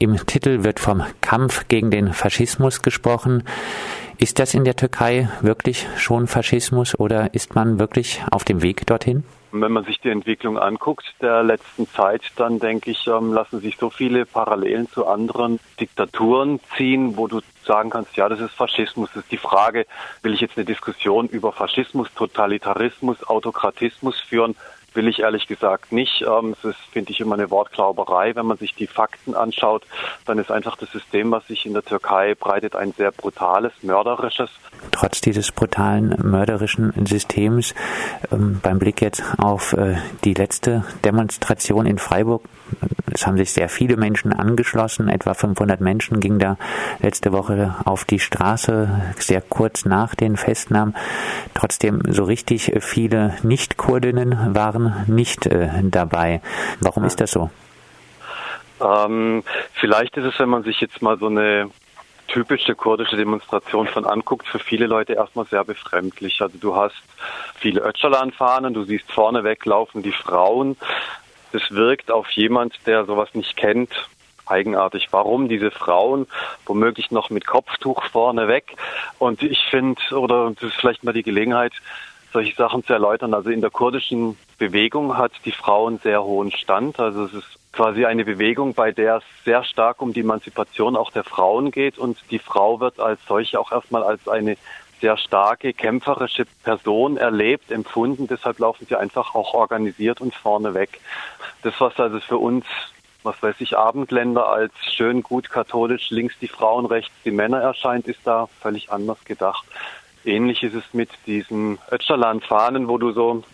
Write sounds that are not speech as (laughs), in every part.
Im Titel wird vom Kampf gegen den Faschismus gesprochen. Ist das in der Türkei wirklich schon Faschismus oder ist man wirklich auf dem Weg dorthin? Wenn man sich die Entwicklung anguckt der letzten Zeit, dann denke ich, ähm, lassen sich so viele Parallelen zu anderen Diktaturen ziehen, wo du sagen kannst, ja, das ist Faschismus. Das ist die Frage, will ich jetzt eine Diskussion über Faschismus, Totalitarismus, Autokratismus führen? Will ich ehrlich gesagt nicht. Ähm, ist, finde ich, immer eine Wortglauberei. Wenn man sich die Fakten anschaut, dann ist einfach das System, was sich in der Türkei breitet, ein sehr brutales, mörderisches. Trotz dieses brutalen, mörderischen Systems, ähm, beim Blick jetzt auf äh, die letzte Demonstration in Freiburg, es haben sich sehr viele Menschen angeschlossen, etwa 500 Menschen gingen da letzte Woche auf die Straße, sehr kurz nach den Festnahmen. Trotzdem so richtig viele Nicht-Kurdinnen waren nicht äh, dabei. Warum ist das so? Ähm, vielleicht ist es, wenn man sich jetzt mal so eine typische kurdische Demonstration von anguckt, für viele Leute erstmal sehr befremdlich. Also du hast viele Öcalan-Fahnen, du siehst vorne weglaufen die Frauen, das wirkt auf jemand, der sowas nicht kennt, eigenartig. Warum diese Frauen, womöglich noch mit Kopftuch vorne weg? Und ich finde, oder das ist vielleicht mal die Gelegenheit, solche Sachen zu erläutern. Also in der kurdischen Bewegung hat die Frau einen sehr hohen Stand. Also es ist quasi eine Bewegung, bei der es sehr stark um die Emanzipation auch der Frauen geht und die Frau wird als solche auch erstmal als eine sehr starke kämpferische Person erlebt, empfunden. Deshalb laufen sie einfach auch organisiert und vorne weg. Das, was also für uns, was weiß ich, Abendländer als schön gut katholisch, links die Frauen, rechts die Männer erscheint, ist da völlig anders gedacht. Ähnlich ist es mit diesen Öcalan-Fahnen, wo du so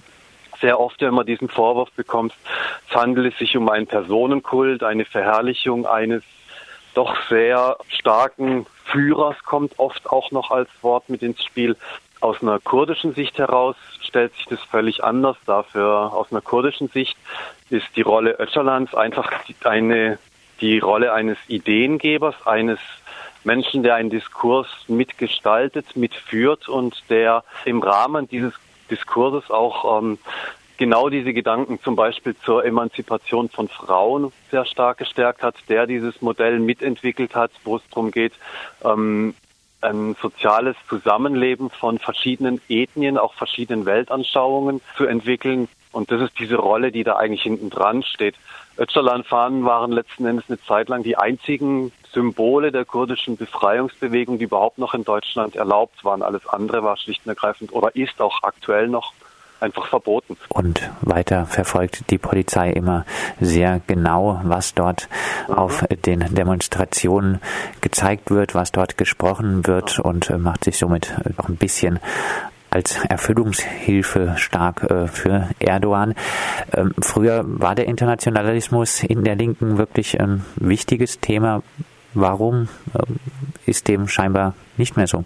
sehr oft ja immer diesen Vorwurf bekommst, es handelt sich um einen Personenkult, eine Verherrlichung eines doch sehr starken Führers kommt oft auch noch als Wort mit ins Spiel. Aus einer kurdischen Sicht heraus stellt sich das völlig anders. Dafür aus einer kurdischen Sicht ist die Rolle Öcalans einfach eine, die Rolle eines Ideengebers, eines Menschen, der einen Diskurs mitgestaltet, mitführt und der im Rahmen dieses Diskurses auch ähm, genau diese Gedanken zum Beispiel zur Emanzipation von Frauen sehr stark gestärkt hat, der dieses Modell mitentwickelt hat, wo es darum geht, ähm, ein soziales Zusammenleben von verschiedenen Ethnien, auch verschiedenen Weltanschauungen zu entwickeln. Und das ist diese Rolle, die da eigentlich hinten dran steht. Öcalan-Fahnen waren letzten Endes eine Zeit lang die einzigen Symbole der kurdischen Befreiungsbewegung, die überhaupt noch in Deutschland erlaubt waren. Alles andere war schlicht und ergreifend oder ist auch aktuell noch einfach verboten. Und weiter verfolgt die Polizei immer sehr genau, was dort mhm. auf den Demonstrationen gezeigt wird, was dort gesprochen wird und äh, macht sich somit auch ein bisschen als Erfüllungshilfe stark äh, für Erdogan. Ähm, früher war der Internationalismus in der Linken wirklich ein wichtiges Thema. Warum ähm, ist dem scheinbar nicht mehr so?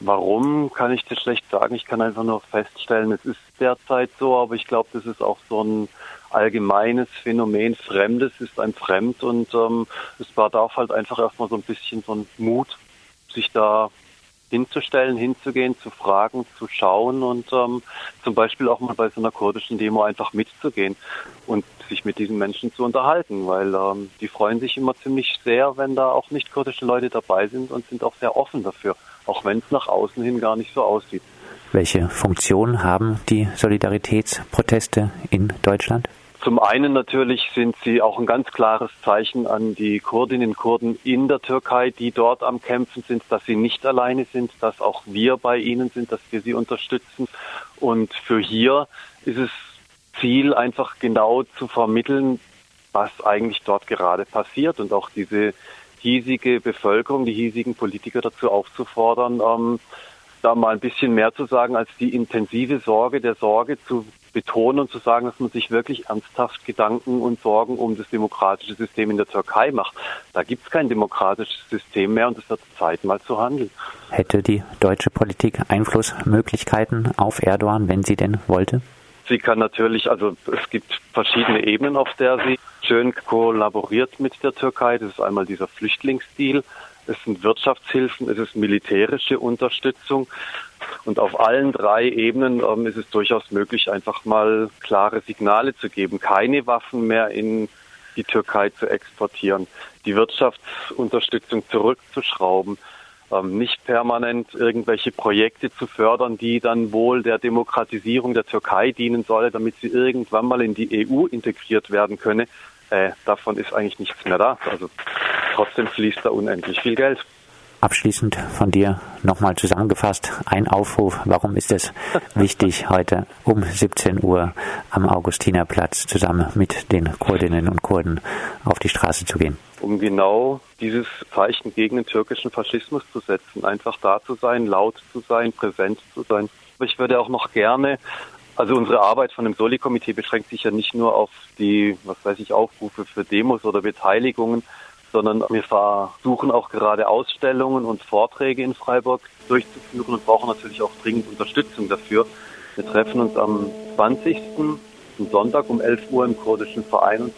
Warum kann ich das schlecht sagen? Ich kann einfach nur feststellen, es ist derzeit so, aber ich glaube, das ist auch so ein allgemeines Phänomen. Fremdes ist ein Fremd und ähm, es bedarf halt einfach erstmal so ein bisschen so ein Mut, sich da hinzustellen, hinzugehen, zu fragen, zu schauen und ähm, zum Beispiel auch mal bei so einer kurdischen Demo einfach mitzugehen und sich mit diesen Menschen zu unterhalten, weil ähm, die freuen sich immer ziemlich sehr, wenn da auch nicht kurdische Leute dabei sind und sind auch sehr offen dafür, auch wenn es nach außen hin gar nicht so aussieht. Welche Funktion haben die Solidaritätsproteste in Deutschland? Zum einen natürlich sind sie auch ein ganz klares Zeichen an die Kurdinnen und Kurden in der Türkei, die dort am Kämpfen sind, dass sie nicht alleine sind, dass auch wir bei ihnen sind, dass wir sie unterstützen. Und für hier ist es Ziel, einfach genau zu vermitteln, was eigentlich dort gerade passiert und auch diese hiesige Bevölkerung, die hiesigen Politiker dazu aufzufordern, ähm, da mal ein bisschen mehr zu sagen als die intensive Sorge der Sorge zu betonen und zu sagen, dass man sich wirklich ernsthaft Gedanken und Sorgen um das demokratische System in der Türkei macht. Da gibt es kein demokratisches System mehr und es wird Zeit, mal zu handeln. Hätte die deutsche Politik Einflussmöglichkeiten auf Erdogan, wenn sie denn wollte? Sie kann natürlich, also es gibt verschiedene Ebenen, auf der sie schön kollaboriert mit der Türkei. Das ist einmal dieser Flüchtlingsdeal, es sind Wirtschaftshilfen, es ist militärische Unterstützung. Und auf allen drei Ebenen ähm, ist es durchaus möglich, einfach mal klare Signale zu geben. Keine Waffen mehr in die Türkei zu exportieren, die Wirtschaftsunterstützung zurückzuschrauben, ähm, nicht permanent irgendwelche Projekte zu fördern, die dann wohl der Demokratisierung der Türkei dienen soll, damit sie irgendwann mal in die EU integriert werden könne. Äh, davon ist eigentlich nichts mehr da. Also trotzdem fließt da unendlich viel Geld. Abschließend von dir nochmal zusammengefasst ein Aufruf. Warum ist es (laughs) wichtig, heute um 17 Uhr am Augustinerplatz zusammen mit den Kurdinnen und Kurden auf die Straße zu gehen? Um genau dieses Zeichen gegen den türkischen Faschismus zu setzen. Einfach da zu sein, laut zu sein, präsent zu sein. Ich würde auch noch gerne also unsere Arbeit von dem Soli-Komitee beschränkt sich ja nicht nur auf die, was weiß ich, Aufrufe für Demos oder Beteiligungen, sondern wir versuchen auch gerade Ausstellungen und Vorträge in Freiburg durchzuführen und brauchen natürlich auch dringend Unterstützung dafür. Wir treffen uns am 20. Sonntag um 11 Uhr im kurdischen Verein und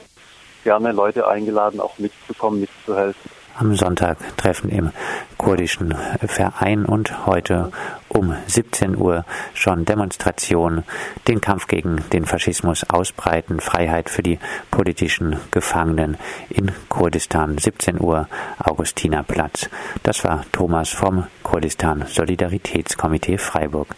gerne Leute eingeladen, auch mitzukommen, mitzuhelfen am Sonntag treffen im kurdischen Verein und heute um 17 Uhr schon Demonstrationen, den Kampf gegen den Faschismus ausbreiten, Freiheit für die politischen Gefangenen in Kurdistan, 17 Uhr Augustinerplatz. Das war Thomas vom Kurdistan Solidaritätskomitee Freiburg.